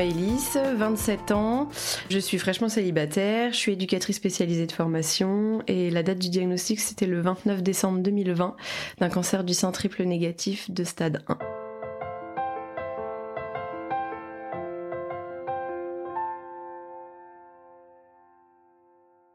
Maëlys, 27 ans, je suis fraîchement célibataire, je suis éducatrice spécialisée de formation et la date du diagnostic c'était le 29 décembre 2020 d'un cancer du sein triple négatif de stade 1.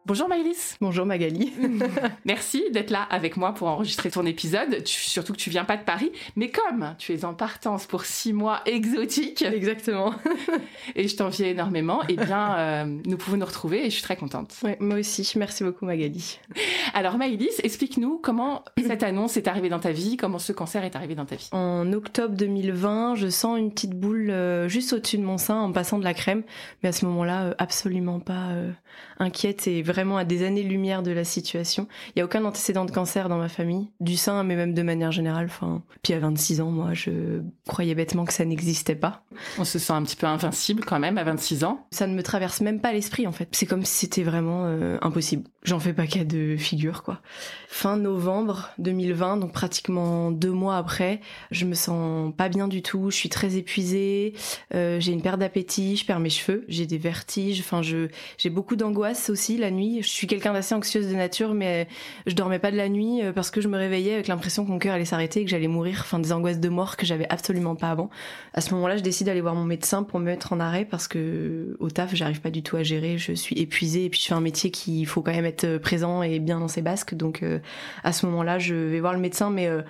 Bonjour Maëlys. Bonjour Magali. Merci d'être là avec moi pour enregistrer ton épisode. surtout que tu viens pas de Paris, mais comme tu es en partance pour six mois exotiques. Exactement. et je t'envie énormément, eh bien, euh, nous pouvons nous retrouver et je suis très contente. Ouais, moi aussi. Merci beaucoup Magali. Alors Maëlys, explique-nous comment cette annonce est arrivée dans ta vie, comment ce cancer est arrivé dans ta vie. En octobre 2020, je sens une petite boule euh, juste au-dessus de mon sein en passant de la crème, mais à ce moment-là, euh, absolument pas inquiète et vraiment à des années-lumière de la situation. Il y a aucun antécédent de cancer dans ma famille, du sein, mais même de manière générale. Enfin, puis à 26 ans, moi, je croyais bêtement que ça n'existait pas. On se sent un petit peu invincible quand même à 26 ans. Ça ne me traverse même pas l'esprit en fait. C'est comme si c'était vraiment euh, impossible. J'en fais pas cas de figure quoi. Fin novembre 2020, donc pratiquement deux mois après, je me sens pas bien du tout. Je suis très épuisée. Euh, j'ai une perte d'appétit. Je perds mes cheveux. J'ai des vertiges. Enfin, je j'ai beaucoup d'angoisse aussi la nuit je suis quelqu'un d'assez anxieuse de nature, mais je dormais pas de la nuit euh, parce que je me réveillais avec l'impression que mon cœur allait s'arrêter et que j'allais mourir. Enfin, des angoisses de mort que j'avais absolument pas avant. À ce moment-là, je décide d'aller voir mon médecin pour me mettre en arrêt parce que au taf, j'arrive pas du tout à gérer. Je suis épuisée et puis je fais un métier qu'il faut quand même être présent et bien dans ses basques. Donc, euh, à ce moment-là, je vais voir le médecin, mais euh,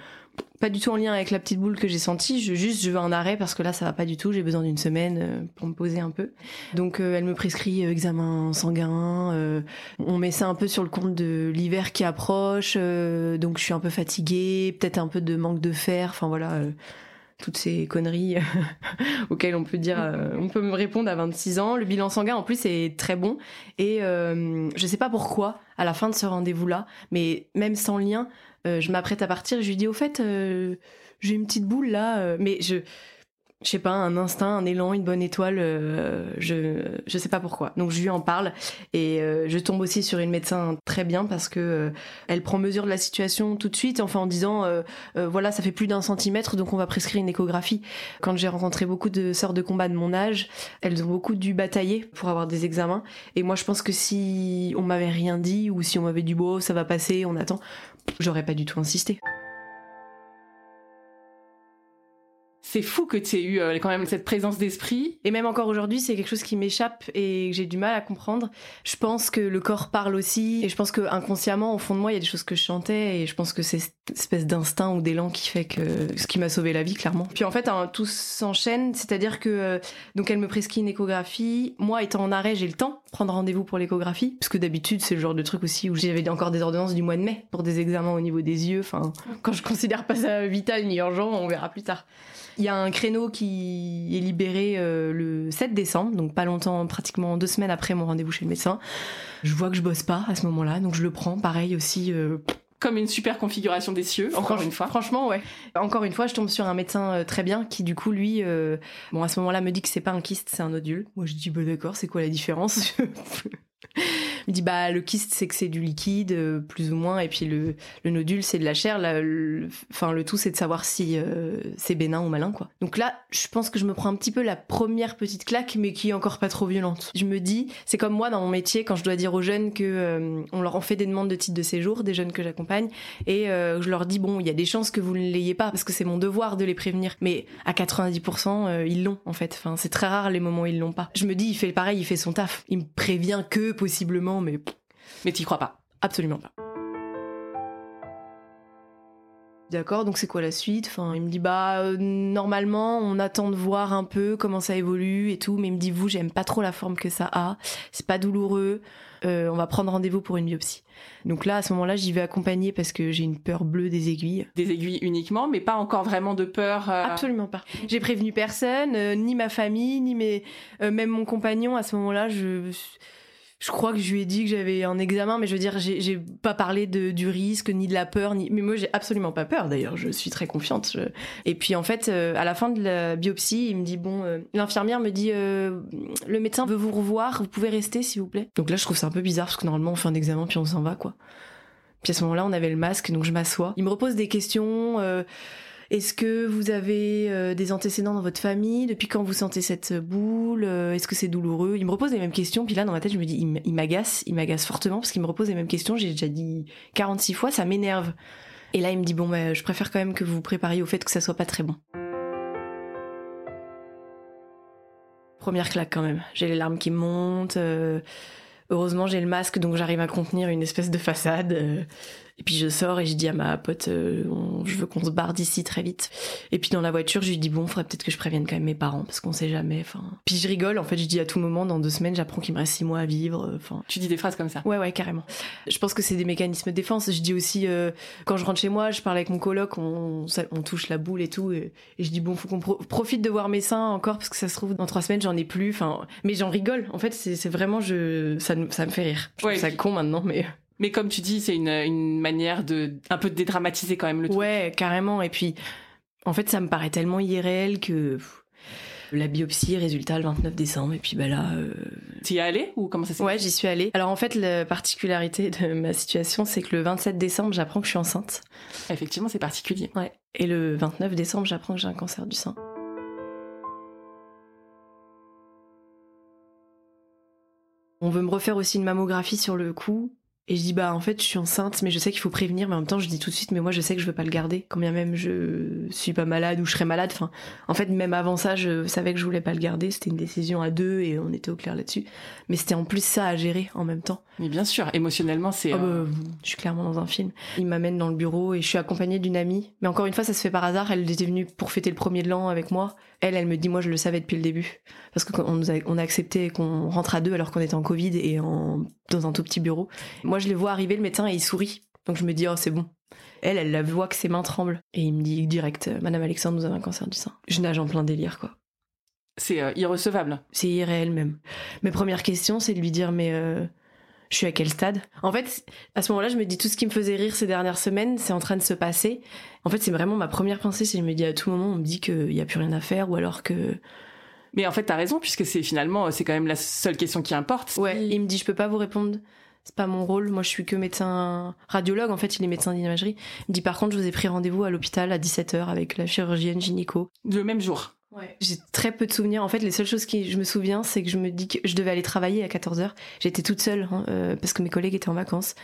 pas du tout en lien avec la petite boule que j'ai sentie. Je juste je veux un arrêt parce que là ça va pas du tout. J'ai besoin d'une semaine euh, pour me poser un peu. Donc euh, elle me prescrit euh, examen sanguin. on met ça un peu sur le compte de l'hiver qui approche. donc je suis un peu fatiguée, peut-être un peu de manque de fer. Enfin voilà. toutes ces conneries auxquelles on peut dire, on peut me répondre à 26 ans. Le bilan sanguin en plus est très bon et je sais pas pourquoi à la fin de ce rendez-vous là, mais même sans lien, euh, je m'apprête à partir, je lui dis au fait, euh, j'ai une petite boule là, euh, mais je je sais pas, un instinct, un élan, une bonne étoile, je je sais pas pourquoi. Donc je lui en parle et je tombe aussi sur une médecin très bien parce que elle prend mesure de la situation tout de suite, enfin en disant voilà ça fait plus d'un centimètre donc on va prescrire une échographie. Quand j'ai rencontré beaucoup de sœurs de combat de mon âge, elles ont beaucoup dû batailler pour avoir des examens et moi je pense que si on m'avait rien dit ou si on m'avait dit bon ça va passer, on attend, j'aurais pas du tout insisté. c'est fou que tu aies eu euh, quand même cette présence d'esprit. Et même encore aujourd'hui, c'est quelque chose qui m'échappe et que j'ai du mal à comprendre. Je pense que le corps parle aussi et je pense que inconsciemment, au fond de moi, il y a des choses que je chantais et je pense que c'est cette espèce d'instinct ou d'élan qui fait que ce qui m'a sauvé la vie, clairement. Puis en fait, hein, tout s'enchaîne, c'est-à-dire que euh, donc elle me prescrit une échographie. Moi, étant en arrêt, j'ai le temps prendre rendez-vous pour l'échographie parce que d'habitude, c'est le genre de truc aussi où j'avais encore des ordonnances du mois de mai pour des examens au niveau des yeux. Enfin, quand je considère pas ça vital ni urgent, on verra plus tard. Il y a un créneau qui est libéré euh, le 7 décembre, donc pas longtemps, pratiquement deux semaines après mon rendez-vous chez le médecin. Je vois que je bosse pas à ce moment-là, donc je le prends. Pareil aussi. Euh, comme une super configuration des cieux, encore une fois. Franchement, ouais. Encore une fois, je tombe sur un médecin euh, très bien qui, du coup, lui, bon, à ce moment-là, me dit que c'est pas un kyste, c'est un nodule. Moi, je dis, bah d'accord, c'est quoi la différence? Il dit bah le kyste c'est que c'est du liquide euh, plus ou moins et puis le, le nodule c'est de la chair. Enfin le, tout c'est de savoir si euh, c'est bénin ou malin quoi. Donc là je pense que je me prends un petit peu la première petite claque mais qui est encore pas trop violente. Je me dis c'est comme moi dans mon métier quand je dois dire aux jeunes que euh, on leur en fait des demandes de titre de séjour des jeunes que j'accompagne et je leur dis bon il y a des chances que vous ne l'ayez pas parce que c'est mon devoir de les prévenir mais à 90% ils l'ont en fait. Enfin c'est très rare les moments où ils l'ont pas. Je me dis il fait pareil il fait son taf. Il me prévient que possiblement mais... Mais t'y crois pas Absolument pas. D'accord, donc c'est quoi la suite? Enfin, il me dit bah euh, normalement on attend de voir un peu comment ça évolue et tout, mais il me dit vous j'aime pas trop la forme que ça a, c'est pas douloureux, euh, on va prendre rendez-vous pour une biopsie. Donc là à ce moment-là j'y vais accompagner parce que j'ai une peur bleue des aiguilles. Des aiguilles uniquement, mais pas encore vraiment de peur. euh, Absolument pas. J'ai prévenu personne, ni ma famille, ni mes, même mon compagnon. À ce moment-là, je, je crois que je lui ai dit que j'avais un examen, mais je veux dire, j'ai pas parlé du risque, ni de la peur, ni. Mais moi, j'ai absolument pas peur. D'ailleurs, je suis très confiante. Et puis en fait, euh, à la fin de la biopsie, il me dit bon, euh, l'infirmière me dit euh, le médecin veut vous revoir, vous pouvez rester s'il vous plaît. Donc là, je trouve ça un peu bizarre parce que normalement, on fait un examen puis on s'en va quoi. Puis à ce moment-là, on avait le masque, donc je m'assois. Il me repose des questions. Est-ce que vous avez euh, des antécédents dans votre famille? Depuis quand vous sentez cette boule? Euh, Est-ce que c'est douloureux? Il me repose les mêmes questions. Puis là, dans ma tête, je me dis, il m'agace, il m'agace fortement parce qu'il me repose les mêmes questions. J'ai déjà dit 46 fois, ça m'énerve. Et là, il me dit, bon, bah, je préfère quand même que vous vous prépariez au fait que ça soit pas très bon. Première claque quand même. J'ai les larmes qui montent. euh, heureusement, j'ai le masque, donc j'arrive à contenir une espèce de façade. Et puis je sors et je dis à ma pote, euh, on- je veux qu'on se barre d'ici très vite. Et puis dans la voiture, je lui dis bon, faudrait peut-être que je prévienne quand même mes parents parce qu'on sait jamais. Enfin, puis je rigole. En fait, je dis à tout moment, dans deux semaines, j'apprends qu'il me reste six mois à vivre. euh, Enfin, Tu dis des phrases comme ça. ouais, ouais, carrément. Je pense que c'est des mécanismes de défense. Je dis aussi euh, quand je rentre chez moi, je parle avec mon coloc, on, on touche la boule et tout, et, et je dis bon, faut qu'on pro- profite de voir mes seins encore parce que ça se trouve dans trois semaines j'en ai plus. Enfin, mais j'en rigole. En fait, c'est vraiment je, ça, me- ça me fait rire. Je Ouais, ça puis- con maintenant, mais. Mais comme tu dis, c'est une, une manière de un peu de dédramatiser quand même le truc. Ouais, carrément. Et puis, en fait, ça me paraît tellement irréel que pff, la biopsie, résultat le 29 décembre. Et puis, bah là, euh, Tu y es allé ou comment ça s'est ouais, j'y suis allée. Alors, en fait, la particularité de ma situation, c'est que le 27 décembre, j'apprends que je suis enceinte. Effectivement, c'est particulier. Ouais. Et le 29 décembre, j'apprends que j'ai un cancer du sein. On veut me refaire aussi une mammographie sur le cou. Et je dis, bah en fait, je suis enceinte, mais je sais qu'il faut prévenir, mais en même temps, je dis tout de suite, mais moi, je sais que je veux pas le garder, quand bien même je suis pas malade ou je serais malade. Enfin, en fait, même avant ça, je savais que je voulais pas le garder. C'était une décision à deux et on était au clair là-dessus. Mais c'était en plus ça à gérer en même temps. Mais bien sûr, émotionnellement, c'est. Ah bah, je suis clairement dans un film. Il m'amène dans le bureau et je suis accompagnée d'une amie. Mais encore une fois, ça se fait par hasard. Elle était venue pour fêter le premier de l'an avec moi. Elle, elle me dit, moi, je le savais depuis le début. Parce qu'on nous a, on a accepté qu'on rentre à deux alors qu'on était en Covid et en, dans un tout petit bureau. Moi, je les vois arriver, le médecin, et il sourit. Donc je me dis, oh, c'est bon. Elle, elle la voit que ses mains tremblent. Et il me dit direct, Madame Alexandre, vous avez un cancer du sein. Je nage en plein délire, quoi. c'est euh, irrecevable. C'est irréel même. Mes premières questions, c'est de lui dire mais euh, je suis à quel stade? En fait, à ce moment-là, je me dis tout ce qui me faisait rire ces dernières semaines, c'est en train de se passer. En fait, c'est vraiment ma première pensée, c'est je me dis à tout moment, on me dit qu'il n'y a plus rien à faire ou alors que Mais en fait, t'as raison, puisque c'est finalement, c'est quand même la seule question qui importe. ouais, il me dit je peux pas vous répondre. C'est pas mon rôle. Moi, je suis que médecin radiologue. En fait, il est médecin d'imagerie. Il me dit par contre, je vous ai pris rendez-vous à l'hôpital à 17h avec la chirurgienne gynéco. Le même jour. J'ai très peu de souvenirs. En fait, les seules choses qui je me souviens, c'est que je me dis que je devais aller travailler à 14h. J'étais toute seule hein, euh, parce que mes collègues étaient en vacances.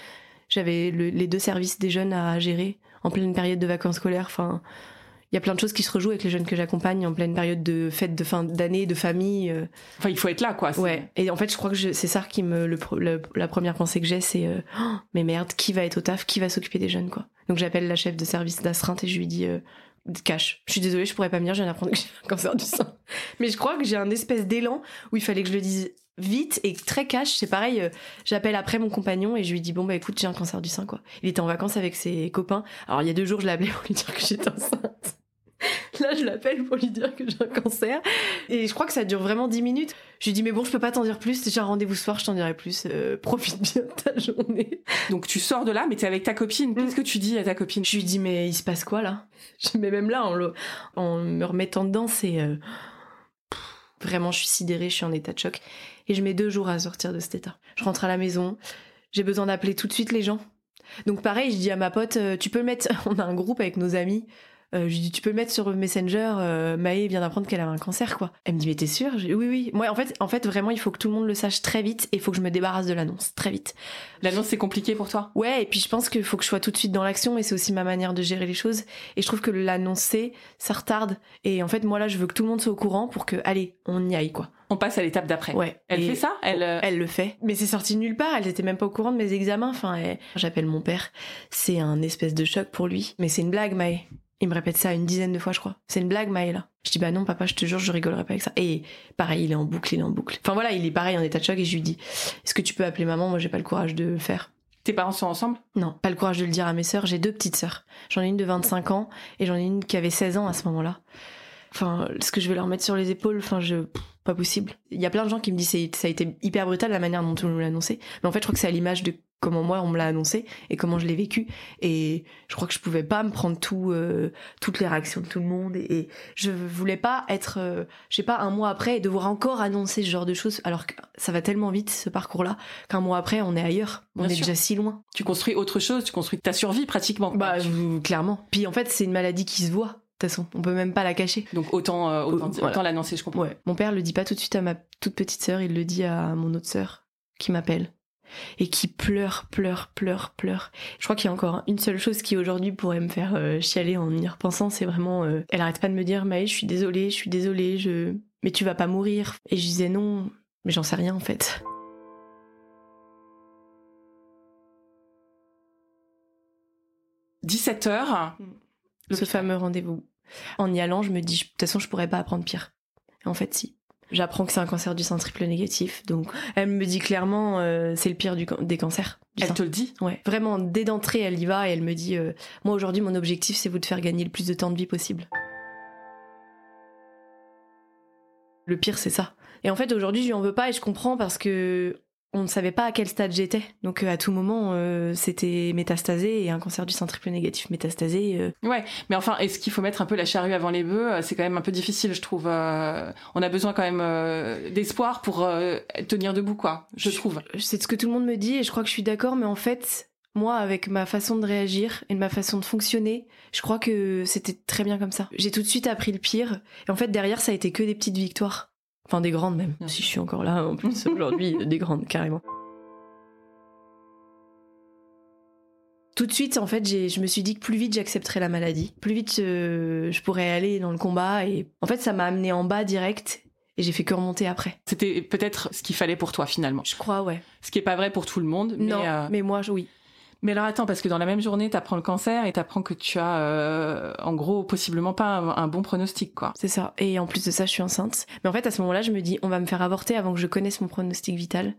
J'avais le- les deux services des jeunes à gérer en pleine période de vacances scolaires. Enfin, il y a plein de choses qui se rejouent avec les jeunes que j'accompagne en pleine période de fête de fin d'année, de famille. euh, Enfin, il faut être là, quoi. C'est- ouais. Et en fait, je crois que je- c'est ça qui me le, pro- le- la première pensée que j'ai, c'est euh, Oh, mais merde, qui va être au taf, qui va s'occuper des jeunes, quoi? Donc j'appelle la chef de service d'astreinte et je lui dis euh, cash. Je suis désolée, je pourrais pas venir, je viens d'apprendre que j'ai un cancer du sein. Mais je crois que j'ai un espèce d'élan où il fallait que je le dise vite et très cash. C'est pareil, euh, j'appelle après mon compagnon et je lui dis bon bah écoute, j'ai un cancer du sein, quoi. Il était en vacances avec ses copains. Alors il y a deux jours, je l'ai appelé pour lui dire que j'étais enceinte. Là, je l'appelle pour lui dire que j'ai un cancer. Et je crois que ça dure vraiment 10 minutes. Je lui dis, mais bon, je peux pas t'en dire plus. J'ai un rendez-vous ce soir, je t'en dirai plus. Euh, profite bien de ta journée. Donc, tu sors de là, mais t'es avec ta copine. Qu'est-ce que tu dis à ta copine? Je lui dis, mais il se passe quoi là? Je- Mais même là, en, le- en me remettant dedans, c'est. euh, Vraiment, je suis sidérée, je suis en état de choc. Et je mets deux jours à sortir de cet état. Je rentre à la maison, j'ai besoin d'appeler tout de suite les gens. Donc pareil, je dis à ma pote, euh, tu peux mettre, on a un groupe avec nos amis, euh, je lui dis, tu peux le mettre sur Messenger, euh, Maë vient d'apprendre qu'elle avait un cancer, quoi. Elle me dit, mais t'es sûre? Je dis, Oui, oui. Moi, en fait, en fait, vraiment, il faut que tout le monde le sache très vite et il faut que je me débarrasse de l'annonce très vite. L'annonce, c'est compliqué pour toi? Ouais, et puis je pense qu'il faut que je sois tout de suite dans l'action et c'est aussi ma manière de gérer les choses. Et je trouve que l'annoncer, ça retarde. Et en fait, moi là, je veux que tout le monde soit au courant pour que, allez, on y aille, quoi. On passe à l'étape d'après. Ouais. Elle fait ça? Elle, elle le fait. Mais c'est sorti nulle part. Elle était même pas au courant de mes examens. Enfin, j'appelle mon père. C'est un espèce de choc pour lui. Mais c'est une blague, Maë. Il me répète ça une dizaine de fois, je crois. C'est une blague, Maë, là. Je dis, bah non, papa, je te jure, je rigolerai pas avec ça. Et pareil, il est en boucle, il est en boucle. Enfin voilà, il est pareil, en état de choc, et je lui dis, est-ce que tu peux appeler maman? Moi, j'ai pas le courage de le faire. Tes parents sont ensemble? Non, pas le courage de le dire à mes sœurs. J'ai deux petites sœurs. J'en ai une de 25 ans et j'en ai une qui avait 16 ans à ce moment-là. Enfin, ce que je vais leur mettre sur les épaules, enfin, je, pas possible. Il y a plein de gens qui me disent ça a été hyper brutal la manière dont on nous l'a annoncé. Mais en fait, je crois que c'est à l'image de comment moi on me l'a annoncé et comment je l'ai vécu. Et je crois que je pouvais pas me prendre tout euh, toutes les réactions de tout le monde et, je voulais pas être euh, je sais pas un mois après et devoir encore annoncer ce genre de choses alors que ça va tellement vite ce parcours là qu'un mois après on est ailleurs. On est déjà si loin. Tu construis autre chose tu construis ta survie pratiquement. Bah clairement. Puis en fait c'est une maladie qui se voit de toute façon, on peut même pas la cacher. Donc autant, euh, autant, l'annoncer, je comprends. Ouais. Mon père le dit pas tout de suite à ma toute petite sœur, il le dit à mon autre sœur qui m'appelle et qui pleure, pleure, pleure, pleure. Je crois qu'il y a encore une seule chose qui aujourd'hui pourrait me faire euh, chialer en y repensant, c'est vraiment, euh, elle arrête pas de me dire, Maë, je suis désolée, je suis désolée, je, mais tu vas pas mourir. Et je disais non, mais j'en sais rien en fait. « 17 heures. Ce fameux rendez-vous. En y allant, je me dis, de toute façon, je pourrais pas apprendre pire. Et en fait, si. J'apprends que c'est un cancer du sein triple négatif. Donc, elle me dit clairement, euh, c'est le pire des cancers. elle te le dit Ouais. Vraiment, dès d'entrée, elle y va et elle me dit, euh, moi aujourd'hui, mon objectif, c'est vous de faire gagner le plus de temps de vie possible. Le pire, c'est ça. Et en fait, aujourd'hui, je lui en veux pas et je comprends parce que on ne savait pas à quel stade j'étais. Donc euh, à tout moment, euh, c'était métastasé et un cancer du sein triple négatif métastasé. Euh. Ouais, mais enfin, est-ce qu'il faut mettre un peu la charrue avant les bœufs? C'est quand même un peu difficile, je trouve. on a besoin quand même d'espoir pour tenir debout, quoi. Je, trouve. C'est ce que tout le monde me dit et je crois que je suis d'accord, mais en fait, moi, avec ma façon de réagir et ma façon de fonctionner, je crois que c'était très bien comme ça. J'ai tout de suite appris le pire et en fait derrière, ça a été que des petites victoires. Enfin, des grandes même. Si je suis encore là, en plus, aujourd'hui, des grandes, carrément. Tout de suite, en fait, je me suis dit que plus vite j'accepterais la maladie, plus vite euh, je pourrais aller dans le combat. Et en fait, ça m'a amené en bas direct et j'ai fait que remonter après. C'était peut-être ce qu'il fallait pour toi finalement. Je crois, ouais. Ce qui est pas vrai pour tout le monde. Non, mais, euh, mais moi, oui. Mais alors attends, parce que dans la même journée, t'apprends le cancer et t'apprends que tu as, euh, en gros, possiblement pas un, bon pronostic, quoi. C'est ça. Et en plus de ça, je suis enceinte. Mais en fait, à ce moment-là, je me dis, on va me faire avorter avant que je connaisse mon pronostic vital.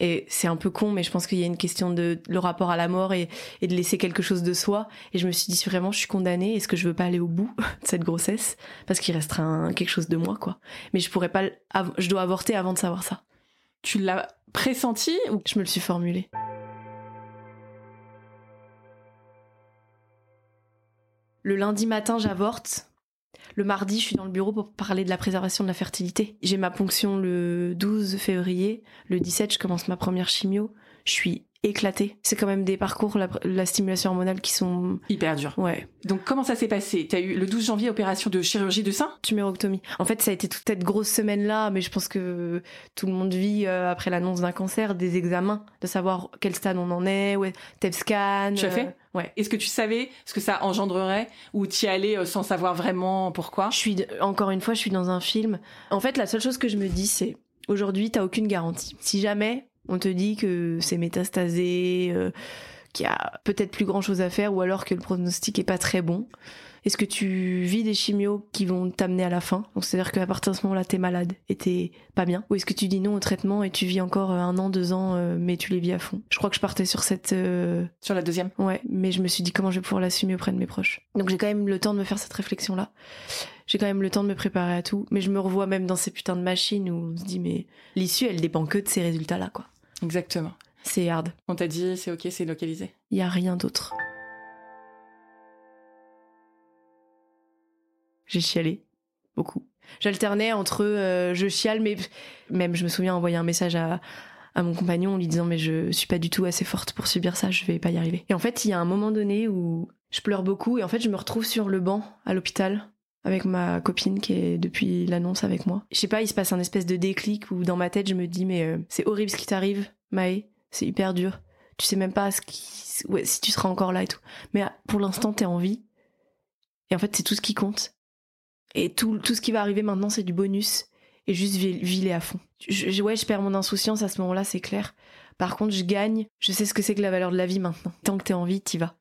Et c'est un peu con, mais je pense qu'il y a une question de le rapport à la mort et, et, de laisser quelque chose de soi. Et je me suis dit, vraiment, je suis condamnée. Est-ce que je veux pas aller au bout de cette grossesse? Parce qu'il restera quelque chose de moi, quoi. Mais je pourrais pas, je dois avorter avant de savoir ça. Tu l'as pressenti ou je me le suis formulé Le lundi matin, j'avorte. Le mardi, je suis dans le bureau pour parler de la préservation de la fertilité. J'ai ma ponction le 12 février. Le 17, je commence ma première chimio. Je suis éclaté. C'est quand même des parcours, la, stimulation hormonale qui sont... Hyper durs. Ouais. Donc comment ça s'est passé? T'as eu le 12 janvier opération de chirurgie de sein? Tuméroctomie. En fait, ça a été toute cette grosse semaine-là, mais je pense que tout le monde vit, euh, après l'annonce d'un cancer, des examens, de savoir quel stade on en est, ouais, TEP scan... Tu as fait? euh, Ouais. Est-ce que tu savais ce que ça engendrerait ou t'y allais euh, sans savoir vraiment pourquoi? Je suis, encore une fois, je suis dans un film. En fait, la seule chose que je me dis, c'est aujourd'hui, t'as aucune garantie. Si jamais on te dit que c'est métastasé, euh, qu'il y a peut-être plus grand chose à faire ou alors que le pronostic est pas très bon. Est-ce que tu vis des chimios qui vont t'amener à la fin? Donc c'est-à-dire qu'à partir de ce moment-là, t'es malade et t'es pas bien? Ou est-ce que tu dis non au traitement et tu vis encore euh, un an, deux ans, euh, mais tu les vis à fond? Je crois que je partais sur cette... Sur la deuxième Ouais, mais je me suis dit comment je vais pouvoir l'assumer auprès de mes proches. Donc j'ai quand même le temps de me faire cette réflexion-là. J'ai quand même le temps de me préparer à tout. Mais je me revois même dans ces putains de machines où on se dit mais l'issue, elle dépend que de ces résultats-là, quoi. Exactement. C'est hard. On t'a dit c'est ok, c'est localisé. Il y a rien d'autre. J'ai chialé beaucoup. J'alternais entre euh, je chiale, mais même je me souviens envoyer un message à, à mon compagnon en lui disant mais je suis pas du tout assez forte pour subir ça, je vais pas y arriver. Et en fait, il y a un moment donné où je pleure beaucoup et en fait je me retrouve sur le banc à l'hôpital avec ma copine qui est depuis l'annonce avec moi. Je sais pas, il se passe un espèce de déclic où dans ma tête je me dis mais euh, c'est horrible ce qui t'arrive, Maë, c'est hyper dur. Tu sais même pas ce qui, ouais, si tu seras encore là et tout. Mais ah, pour l'instant t'es en vie. Et en fait c'est tout ce qui compte. Et tout, tout ce qui va arriver maintenant c'est du bonus. et juste viler à fond. Ouais, je perds mon insouciance à ce moment-là, c'est clair. Par contre, je gagne. Je sais ce que c'est que la valeur de la vie maintenant. Tant que t'es en vie, t'y vas.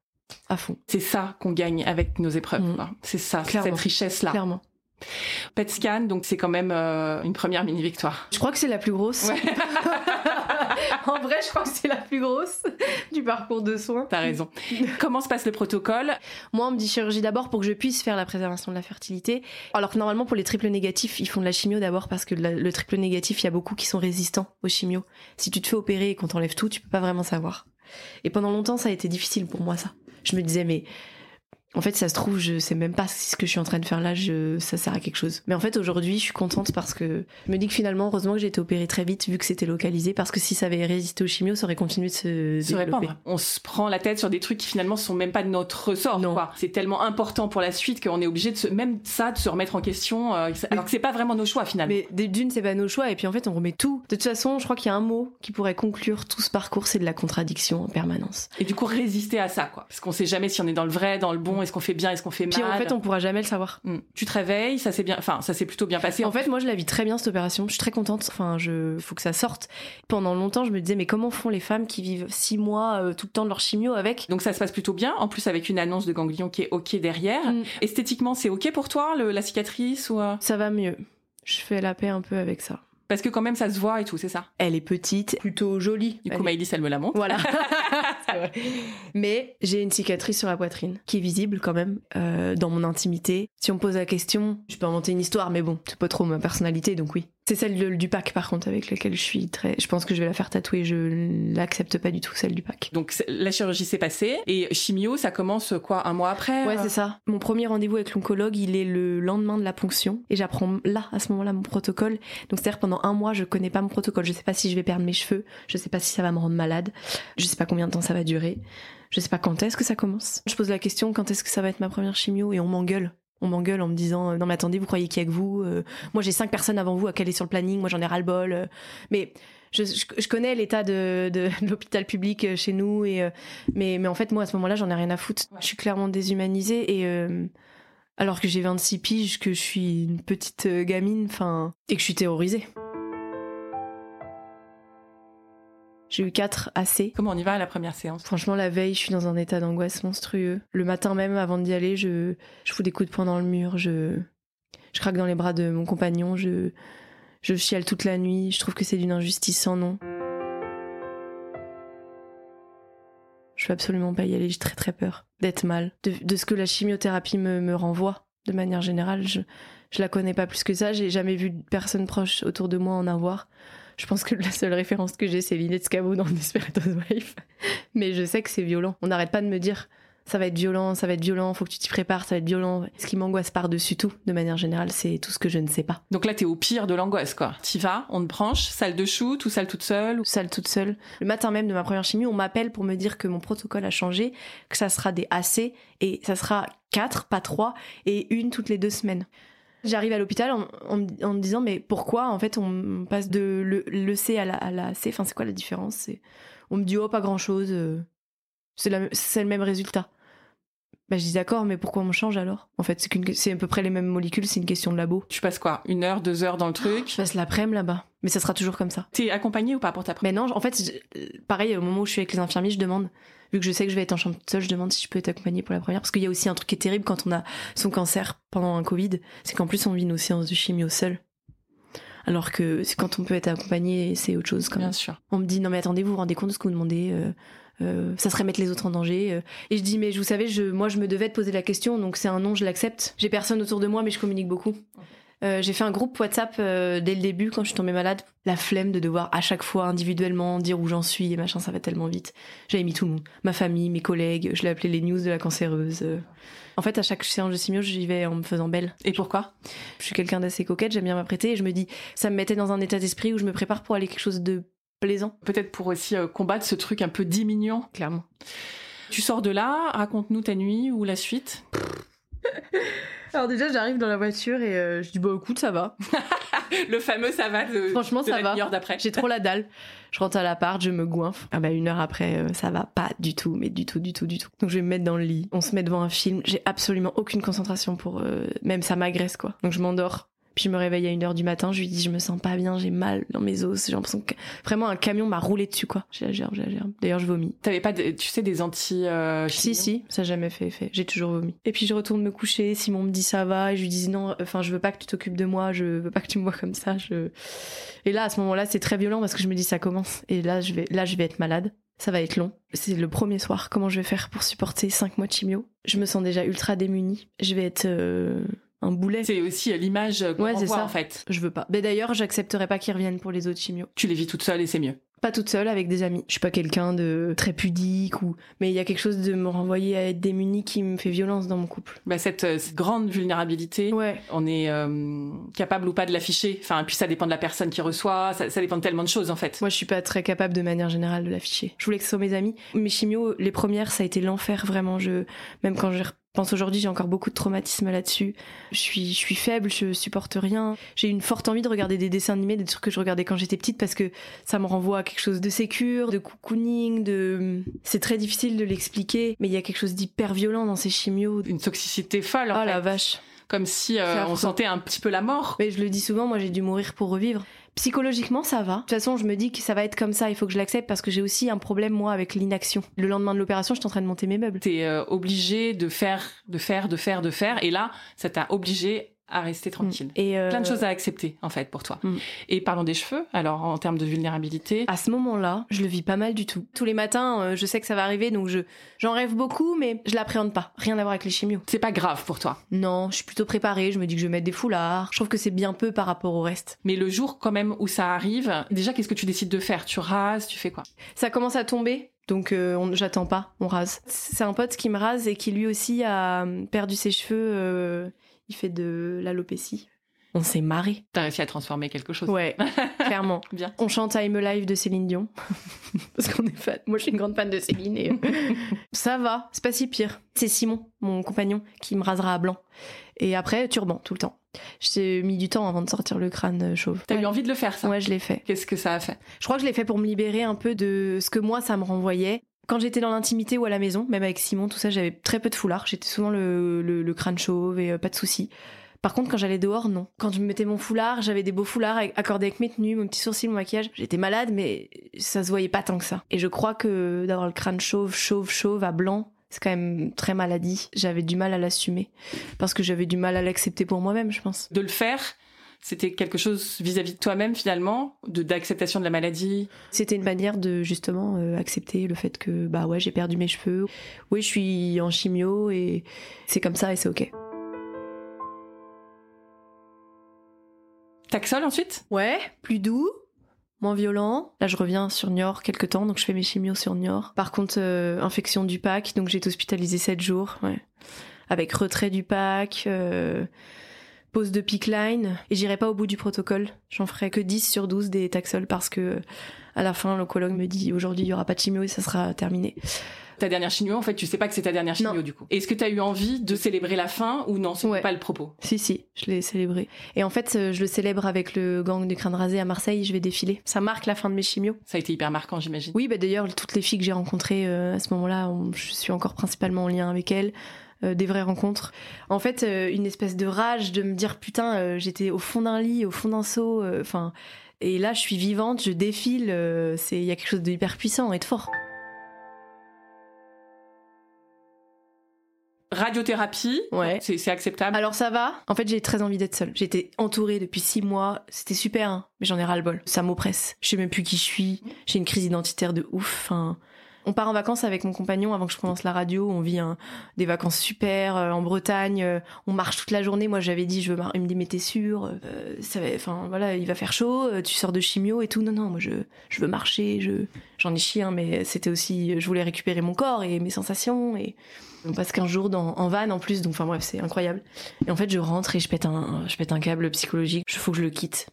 À fond. C'est ça qu'on gagne avec nos épreuves. Mm. C'est ça, cette richesse-là. Clairement. PET scan, donc c'est quand même euh, une première mini victoire. Je crois que c'est la plus grosse. en vrai, je crois que c'est la plus grosse du parcours de soins. T'as raison. Comment se passe le protocole? Moi, on me dit chirurgie d'abord pour que je puisse faire la préservation de la fertilité. Alors que normalement, pour les triples négatifs, ils font de la chimio d'abord parce que le triple négatif, il y a beaucoup qui sont résistants aux chimio. Si tu te fais opérer et qu'on t'enlève tout, tu peux pas vraiment savoir. Et pendant longtemps, ça a été difficile pour moi, ça. Je me disais, mais en fait, ça se trouve, je sais même pas si ce que je suis en train de faire là, je, ça sert à quelque chose. Mais en fait, aujourd'hui, je suis contente parce que je me dis que finalement, heureusement que j'ai été opérée très vite vu que c'était localisé, parce que si ça avait résisté au chimio, ça aurait continué de se, se développer. On se prend la tête sur des trucs qui finalement sont même pas de notre ressort. Non. C'est tellement important pour la suite qu'on est obligé de se, même ça, de se remettre en question, euh, alors que c'est pas vraiment nos choix finalement. Mais d'une, c'est pas nos choix, et puis en fait, on remet tout. De toute façon, je crois qu'il y a un mot qui pourrait conclure tout ce parcours, c'est de la contradiction en permanence. Et du coup, résister à ça, quoi. Parce qu'on sait jamais si on est dans le vrai, dans le bon, est-ce qu'on fait bien, est-ce qu'on fait puis en fait, on pourra jamais le savoir. Hmm. Tu te réveilles, ça s'est bien, enfin, ça s'est plutôt bien passé. En fait, moi, je la vis très bien cette opération. Je suis très contente. Enfin, je, faut que ça sorte. Pendant longtemps, je me disais, mais comment font les femmes qui vivent six mois euh, tout le temps de leur chimio avec? Donc ça se passe plutôt bien. En plus, avec une annonce de ganglion qui est ok derrière. Hmm. Esthétiquement, c'est ok pour toi, la cicatrice ou euh? Ça va mieux. Je fais la paix un peu avec ça. Parce que quand même, ça se voit et tout, c'est ça Elle est petite, plutôt jolie. Du coup, Maïlis, elle me la montre. Voilà. Mais j'ai une cicatrice sur la poitrine qui est visible quand même euh, dans mon intimité. Si on me pose la question, je peux inventer une histoire, mais bon, c'est pas trop ma personnalité, donc oui. C'est celle du pack par contre avec laquelle je suis très. Je pense que je vais la faire tatouer. Je l'accepte pas du tout celle du pack. Donc la chirurgie s'est passée et chimio ça commence quoi un mois après Ouais c'est ça. Mon premier rendez-vous avec l'oncologue il est le lendemain de la ponction et j'apprends là à ce moment-là mon protocole. Donc c'est-à-dire pendant un mois je connais pas mon protocole. Je sais pas si je vais perdre mes cheveux. Je sais pas si ça va me rendre malade. Je sais pas combien de temps ça va durer. Je sais pas quand est-ce que ça commence. Je pose la question quand est-ce que ça va être ma première chimio et on m'engueule on m'engueule en me disant non mais attendez vous croyez qu'il y a que vous euh, moi j'ai cinq personnes avant vous à caler sur le planning moi j'en ai ras le bol euh. mais je, je, connais l'état de, de, l'hôpital public euh, chez nous et mais mais en fait moi à ce moment-là j'en ai rien à foutre je suis clairement déshumanisée et alors que j'ai 26 piges que je suis une petite gamine enfin et que je suis terrorisée J'ai eu quatre AC. Comment on y va à la première séance? Franchement, la veille, je suis dans un état d'angoisse monstrueux. Le matin même, avant d'y aller, je, je fous des coups de poing dans le mur, je, je craque dans les bras de mon compagnon, je, je chiale toute la nuit. Je trouve que c'est d'une injustice sans nom. Je veux absolument pas y aller, j'ai très très peur d'être mal. De, ce que la chimiothérapie me, me renvoie, de manière générale, je, je la connais pas plus que ça, j'ai jamais vu personne proche autour de moi en avoir. Je pense que la seule référence que j'ai, c'est Lynette Scavo dans Desperate Housewives. Mais je sais que c'est violent. On n'arrête pas de me dire ça va être violent, ça va être violent, faut que tu t'y prépares, ça va être violent. Ce qui m'angoisse par-dessus tout, de manière générale, c'est tout ce que je ne sais pas. Donc là, t'es au pire de l'angoisse, quoi. T'y vas, on te branche, salle de shoot ou salle toute seule Salle toute seule. Le matin même de ma première chimie, on m'appelle pour me dire que mon protocole a changé, que ça sera des AC et ça sera quatre, pas trois, et une toutes les deux semaines. J'arrive à l'hôpital en, me disant mais pourquoi en fait on passe de le, le C à la, à la C? Enfin c'est quoi la différence? On me dit oh pas grand chose euh, c'est le même résultat. Bah je dis d'accord mais pourquoi on change alors? En fait c'est à peu près les mêmes molécules c'est une question de labo. Tu passes quoi? Une heure deux heures dans le truc? Je passe l'après-midi là-bas. Mais ça sera toujours comme ça. T'es accompagné ou pas pour ta mais non en fait pareil au moment où je suis avec les infirmiers je demande vu que je sais que je vais être en chambre toute seule, je demande si je peux être accompagnée pour la première. Parce qu'il y a aussi un truc qui est terrible quand on a son cancer pendant un Covid, c'est qu'en plus on vit nos séances de chimio seul. Alors que quand on peut être accompagné, c'est autre chose quand même. Bien sûr. On me dit non mais attendez, vous vous rendez compte de ce que vous demandez euh, euh, ça serait mettre les autres en danger. Euh. Et je dis, mais vous savez, je, moi, je me devais de poser la question, donc c'est un non, je l'accepte. J'ai personne autour de moi, mais je communique beaucoup. Euh, j'ai fait un groupe WhatsApp euh, dès le début quand je suis tombée malade. La flemme de devoir à chaque fois individuellement dire où j'en suis et machin, ça va tellement vite. J'avais mis tout le monde, ma famille, mes collègues, je l'ai appelé les news de la cancéreuse. En fait, à chaque séance de simio, j'y vais en me faisant belle. Et pourquoi? Je suis quelqu'un d'assez coquette, j'aime bien m'apprêter et je me dis, ça me mettait dans un état d'esprit où je me prépare pour aller quelque chose de plaisant. Peut-être pour aussi euh, combattre ce truc un peu diminuant. Clairement. Tu sors de là, raconte-nous ta nuit ou la suite. Alors déjà, j'arrive dans la voiture et euh, je dis bah écoute, ça va. le fameux ça va de Franchement, ça va. d'après. J'ai trop la dalle. Je rentre à l'appart, je me goinfre. Ah bah une heure après, euh, ça va pas du tout, mais du tout, du tout, du tout. Donc je vais me mettre dans le lit. On se met devant un film. J'ai absolument aucune concentration pour. Euh, même ça m'agresse quoi. Donc je m'endors. Puis je me réveille à 1h du matin, je lui dis je me sens pas bien, j'ai mal dans mes os, j'ai l'impression que vraiment un camion m'a roulé dessus quoi. J'ai la gerbe, j'ai la gerbe. D'ailleurs je vomis. T'avais pas, de- tu sais, des anti. euh, Si si, ça a jamais fait effet. J'ai toujours vomi. Et puis je retourne me coucher, Simon me dit ça va, et je lui dis non, enfin je veux pas que tu t'occupes de moi, je veux pas que tu me vois comme ça. Je... Et là à ce moment-là c'est très violent parce que je me dis ça commence. Et là je vais, là je vais être malade. Ça va être long. C'est le premier soir. Comment je vais faire pour supporter 5 mois de chimio? Je me sens déjà ultra démunie. Je vais être euh, un boulet. C'est aussi l'image qu'on Ouais, ça. en fait. Je veux pas. Mais d'ailleurs, j'accepterai pas qu'ils reviennent pour les autres chimios. Tu les vis toute seule et c'est mieux. Pas toute seule, avec des amis. Je suis pas quelqu'un de très pudique ou. Mais il y a quelque chose de me renvoyer à être démunie qui me fait violence dans mon couple. Bah, cette, euh, cette grande vulnérabilité, Ouais. on est euh, capable ou pas de l'afficher. Enfin, puis ça dépend de la personne qui reçoit, ça, ça dépend de tellement de choses en fait. Moi, je suis pas très capable de manière générale de l'afficher. Je voulais que ce soit mes amis. Mes chimios, les premières, ça a été l'enfer, vraiment. Je, même quand je repense aujourd'hui, j'ai encore beaucoup de traumatisme là-dessus. Je suis, je suis faible, je supporte rien. J'ai une forte envie de regarder des dessins animés, des trucs que je regardais quand j'étais petite parce que ça me renvoie à quelque chose de sécure, de cocooning, de. C'est très difficile de l'expliquer, mais il y a quelque chose d'hyper violent dans ces chimios. Une toxicité folle en Oh fait. la vache. Comme si euh, on sentait un petit peu la mort. Mais je le dis souvent, moi j'ai dû mourir pour revivre. Psychologiquement, ça va. De toute façon, je me dis que ça va être comme ça, il faut que je l'accepte parce que j'ai aussi un problème, moi, avec l'inaction. Le lendemain de l'opération, j'étais en train de monter mes meubles. T'es euh, obligé de faire, de faire, de faire, de faire. Et là, ça t'a obligé à rester tranquille. Et euh, Plein de choses à accepter, en fait, pour toi. Mm. Et parlons des cheveux, alors, en termes de vulnérabilité. À ce moment-là, je le vis pas mal du tout. Tous les matins, euh, je sais que ça va arriver, donc je j'en rêve beaucoup, mais je l'appréhende pas. Rien à voir avec les chimios. C'est pas grave pour toi. Non, je suis plutôt préparée. Je me dis que je vais mettre des foulards. Je trouve que c'est bien peu par rapport au reste. Mais le jour, quand même, où ça arrive, déjà, qu'est-ce que tu décides de faire? Tu rases, tu fais quoi? Ça commence à tomber, donc euh, j'attends pas, on rase. C'est un pote qui me rase et qui lui aussi a euh, perdu ses cheveux. euh, il fait de l'alopécie. On s'est marré. T'as réussi à transformer quelque chose. Ouais, clairement. Bien. On chante I'm Alive de Céline Dion. Parce qu'on est fan. Moi, je suis une grande fan de Céline et euh, ça va, c'est pas si pire. C'est Simon, mon compagnon, qui me rasera à blanc. Et après, turban, tout le temps. J'ai mis du temps avant de sortir le crâne euh, chauve. T'as ouais. eu envie de le faire, ça? Ouais, je l'ai fait. Qu'est-ce que ça a fait? Je crois que je l'ai fait pour me libérer un peu de ce que moi, ça me renvoyait. Quand j'étais dans l'intimité ou à la maison, même avec Simon, tout ça, j'avais très peu de foulard. J'étais souvent le, crâne chauve et euh, pas de soucis. Par contre, quand j'allais dehors, non. Quand je me mettais mon foulard, j'avais des beaux foulards accordés avec mes tenues, mon petit sourcil, mon maquillage. J'étais malade, mais ça se voyait pas tant que ça. Et je crois que d'avoir le crâne chauve, chauve, chauve à blanc, c'est quand même très maladie. J'avais du mal à l'assumer. Parce que j'avais du mal à l'accepter pour moi-même, je pense. De le faire, c'était quelque chose vis-à-vis de toi-même, finalement, de d'acceptation de la maladie? C'était une manière de justement euh, accepter le fait que bah ouais j'ai perdu mes cheveux. Oui je suis en chimio et c'est comme ça et c'est ok. Taxol ensuite? Ouais, plus doux, moins violent. Là je reviens sur Niort quelques temps donc je fais mes chimios sur Niort. Par contre euh, infection du pack donc j'ai été hospitalisée 7 jours. Ouais. Avec retrait du pack. euh, Pose de pick line et j'irai pas au bout du protocole. J'en ferai que 10 sur 12 des taxols parce que à la fin l'oncologue me dit aujourd'hui il y aura pas de chimio et ça sera terminé. Ta dernière chimio, en fait, tu sais pas que c'est ta dernière chimio, Non. du coup. Est-ce que t'as eu envie de célébrer la fin ou non? C'était Ouais. pas le propos. Si, si, je l'ai célébré. Et en fait, euh, je le célèbre avec le gang du crâne rasé à Marseille, je vais défiler. Ça marque la fin de mes chimios. Ça a été hyper marquant, j'imagine. Oui, bah d'ailleurs, toutes les filles que j'ai rencontrées euh, à ce moment-là, on- je suis encore principalement en lien avec elles. Euh, des vraies rencontres. En fait, euh, une espèce de rage de me dire putain, euh, j'étais au fond d'un lit, au fond d'un seau, enfin. et là, je suis vivante, je défile. c'est il y a quelque chose de hyper puissant et de fort. Radiothérapie, Ouais. c'est c'est acceptable? Alors ça va. En fait, j'ai très envie d'être seule. J'étais entourée depuis six mois. C'était super, hein, mais j'en ai ras le bol. Ça m'oppresse. Je sais même plus qui je suis. J'ai une crise identitaire de ouf. Enfin, on part en vacances avec mon compagnon avant que je commence la radio. On vit des vacances super euh, en Bretagne. euh, on marche toute la journée. Moi, j'avais dit, je veux. Il me dit, mais t'es sûr euh, Enfin, voilà, il va faire chaud. Tu sors de chimio et tout. Non, non, moi, je, je veux marcher. Je, j'en ai chié, hein, mais c'était aussi, je voulais récupérer mon corps et mes sensations et on passe 15 jours dans, en van en plus, donc enfin bref, c'est incroyable. Et en fait, je rentre et je pète un, je pète un câble psychologique. Il faut que je le quitte.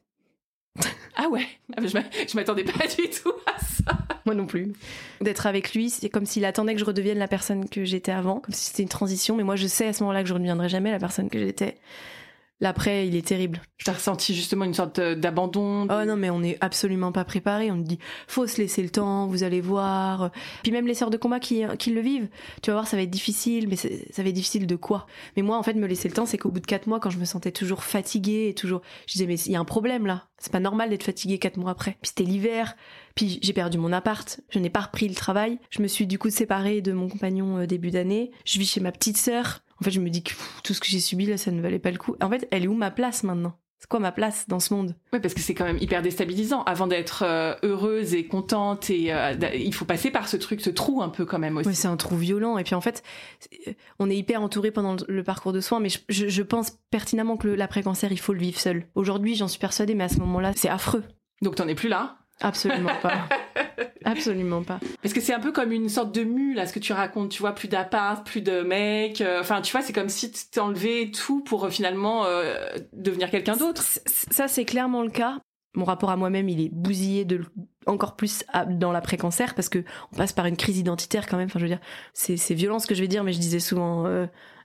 Ah ouais Ah, Je m'a- je m'attendais pas du tout à ça. Moi non plus. D'être avec lui, c'est comme s'il attendait que je redevienne la personne que j'étais avant, comme si c'était une transition. Mais moi, je sais à ce moment-là que je ne redeviendrai jamais la personne que j'étais. L'après, il est terrible. T'as ressenti justement une sorte d'abandon Oh non, mais on n'est absolument pas préparé. On nous dit, faut se laisser le temps, vous allez voir. Puis même les sœurs de combat qui, qui le vivent, tu vas voir, ça va être difficile, mais ça va être difficile de quoi? Mais moi, en fait, me laisser le temps, c'est qu'au bout de quatre mois, quand je me sentais toujours fatiguée et toujours, je disais, mais il y a un problème là. C'est pas normal d'être fatiguée quatre mois après. Puis c'était l'hiver, puis j'ai perdu mon appart, je n'ai pas repris le travail. Je me suis du coup séparée de mon compagnon euh, début d'année. Je vis chez ma petite sœur. En fait, je me dis que tout ce que j'ai subi là, ça ne valait pas le coup. En fait, elle est où ma place maintenant? C'est quoi ma place dans ce monde? Oui, parce que c'est quand même hyper déstabilisant. Avant d'être euh, heureuse et contente, et euh, il faut passer par ce truc, ce trou un peu quand même aussi. Oui, c'est un trou violent. Et puis en fait, on est hyper entouré pendant le parcours de soins, mais je, je pense pertinemment que l'après-cancer, il faut le vivre seul. Aujourd'hui, j'en suis persuadée, mais à ce moment-là, c'est affreux. Donc t'en es plus là? Absolument pas. Absolument pas. Parce que c'est un peu comme une sorte de mue, là, ce que tu racontes. Tu vois, plus d'appart, plus de mecs. Euh, enfin, tu vois, c'est comme si tu t'enlevais tout pour euh, finalement euh, devenir quelqu'un d'autre. Ça, c'est clairement le cas. Mon rapport à moi-même, il est bousillé de encore plus dans l'après-cancer parce que on passe par une crise identitaire quand même. Enfin, je veux dire, c'est violent ce que je vais dire, mais je disais souvent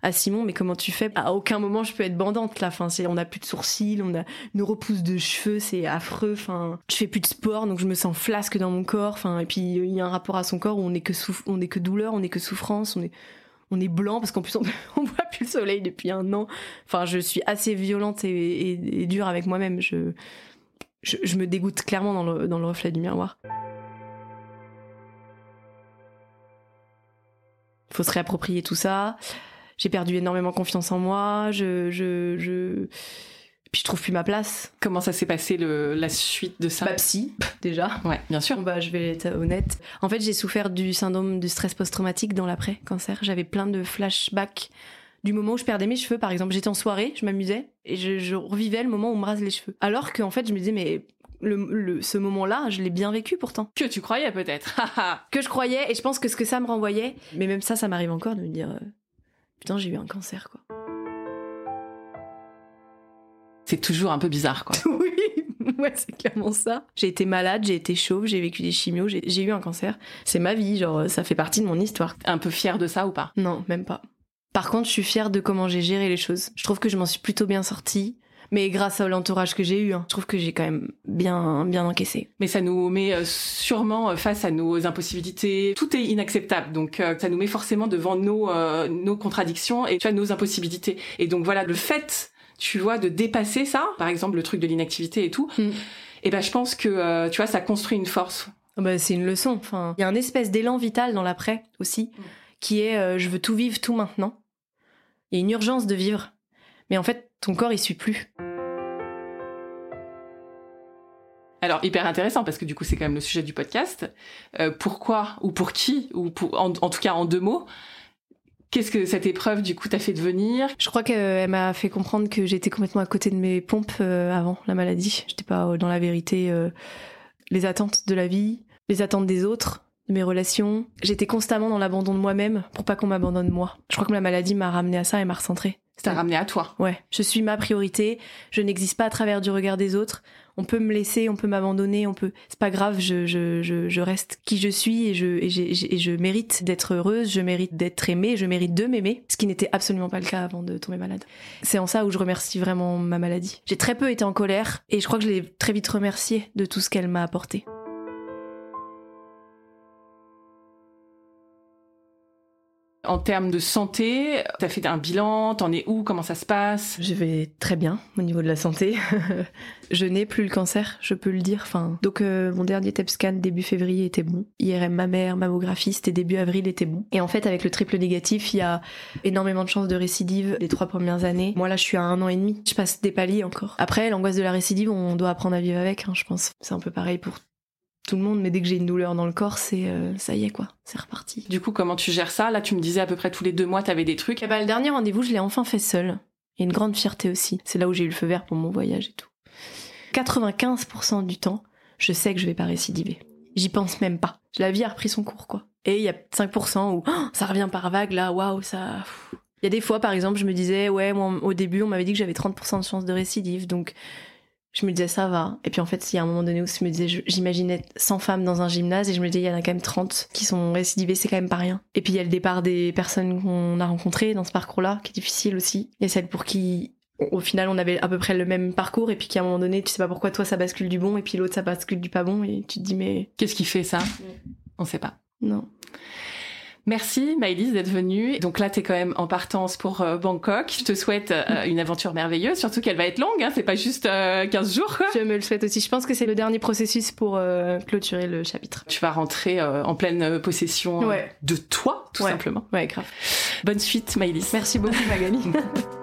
à Simon, mais comment tu fais? À aucun moment je peux être bandante là. Enfin, on a plus de sourcils, on a une repousse de cheveux, c'est affreux. Enfin, je fais plus de sport, donc je me sens flasque dans mon corps. Enfin, et puis il y a un rapport à son corps où on est que on est que douleur, on est que souffrance, on est on est blanc parce qu'en plus on, on voit plus le soleil depuis un an. Enfin, je suis assez violente et, dure avec moi-même. Je, je, je me dégoûte clairement dans le, dans le reflet du miroir. Il faut se réapproprier tout ça j'ai perdu énormément confiance en moi. Je, je, je, puis je trouve plus ma place. Comment ça s'est passé le, la suite de ça? Bah psy, déjà. Ouais, bien sûr. bah je vais être honnête. En fait, j'ai souffert du syndrome du stress post-traumatique dans l'après-cancer. J'avais plein de flashbacks du moment où je perdais mes cheveux, par exemple. J'étais en soirée, je m'amusais et je, je, revivais le moment où on me rase les cheveux. Alors qu'en fait, je me disais mais le, le, ce moment-là, je l'ai bien vécu pourtant. Que tu croyais peut-être. que je croyais et je pense que ce que ça me renvoyait, mais même ça, ça m'arrive encore de me dire. Euh, putain, j'ai eu un cancer, quoi. C'est toujours un peu bizarre, quoi. oui, ouais, c'est clairement ça. J'ai été malade, j'ai été chauve, j'ai vécu des chimios, j'ai eu un cancer. C'est ma vie, genre, ça fait partie de mon histoire. Un peu fière de ça ou pas? Non, même pas. Par contre, je suis fière de comment j'ai géré les choses. Je trouve que je m'en suis plutôt bien sortie mais grâce à l'entourage que j'ai eu, hein, je trouve que j'ai quand même bien, bien encaissé. Mais ça nous met euh, sûrement euh, face à nos impossibilités. Tout est inacceptable, donc euh, ça nous met forcément devant nos, nos contradictions et tu vois, nos impossibilités. Et donc voilà, le fait, tu vois, de dépasser ça, par exemple le truc de l'inactivité et tout, mm. et eh ben je pense que tu vois, ça construit une force. Ah bah, c'est une leçon. Enfin, il y a un espèce d'élan vital dans l'après aussi, mm. qui est je veux tout vivre tout maintenant. Il y a une urgence de vivre, mais en fait ton corps il suit plus. Alors hyper intéressant parce que du coup c'est quand même le sujet du podcast. Euh, pourquoi ou pour qui ou pour, en, tout cas en deux mots. Qu'est-ce que cette épreuve du coup t'a fait devenir? Je crois qu'elle m'a fait comprendre que j'étais complètement à côté de mes pompes euh, avant la maladie. J'étais pas dans la vérité. Euh, les attentes de la vie, les attentes des autres, de mes relations. J'étais constamment dans l'abandon de moi-même pour pas qu'on m'abandonne moi. Je crois que la maladie m'a ramené à ça et m'a recentré. T'a ramené à toi. Ouais, je suis ma priorité. Je n'existe pas à travers du regard des autres. On peut me laisser, on peut m'abandonner, on peut. C'est pas grave. Je, je, je, je, reste qui je suis et je et, et je mérite d'être heureuse. Je mérite d'être aimée. Je mérite de m'aimer, ce qui n'était absolument pas le cas avant de tomber malade. C'est en ça où je remercie vraiment ma maladie. J'ai très peu été en colère et je crois que je l'ai très vite remerciée de tout ce qu'elle m'a apporté. En termes de santé, t'as fait un bilan, t'en es où, comment ça se passe? Je vais très bien au niveau de la santé. je n'ai plus le cancer, je peux le dire. Enfin, donc euh, mon dernier TEP scan début février était bon. IRM mammaire, mammographie, c'était début avril était bon. Et en fait, avec le triple négatif, il y a énormément de chances de récidive les trois premières années. Moi là, je suis à un an et demi. Je passe des paliers encore. Après, l'angoisse de la récidive, on doit apprendre à vivre avec. Hein, je pense. C'est un peu pareil pour tout le monde, mais dès que j'ai une douleur dans le corps, c'est euh, ça y est quoi, c'est reparti. Du coup, comment tu gères ça? Là, tu me disais à peu près tous les deux mois, t'avais des trucs. Ben, le dernier rendez-vous, je l'ai enfin fait seul. Et une grande fierté aussi. C'est là où j'ai eu le feu vert pour mon voyage et tout. 95% du temps, je sais que je vais pas récidiver. J'y pense même pas. La vie a repris son cours quoi. Et il y a 5% où oh, ça revient par vague là, waouh, ça. Il y a des fois, par exemple, je me disais, ouais, moi, au début, on m'avait dit que j'avais 30% de chance de récidive, donc je me disais ça va. Et puis en fait, il y a un moment donné où je me disais, j'imaginais 100 femmes dans un gymnase et je me disais, il y en a quand même 30 qui sont récidivées, c'est quand même pas rien. Et puis il y a le départ des personnes qu'on a rencontrées dans ce parcours-là, qui est difficile aussi. Il y a celles pour qui au final on avait à peu près le même parcours et puis qu'à un moment donné tu sais pas pourquoi toi ça bascule du bon et puis l'autre ça bascule du pas bon et tu te dis mais qu'est-ce qui fait ça? On sait pas. Non. Merci Maëlys d'être venue. Donc là, tu es quand même en partance pour euh, Bangkok. Je te souhaite euh, une aventure merveilleuse, surtout qu'elle va être longue, hein. c'est pas juste 15 euh, jours. Quoi. Je me le souhaite aussi. Je pense que c'est le dernier processus pour clôturer le chapitre. Tu vas rentrer en pleine possession de toi, tout simplement. Ouais, grave. Bonne suite Maëlys. Merci beaucoup Magali.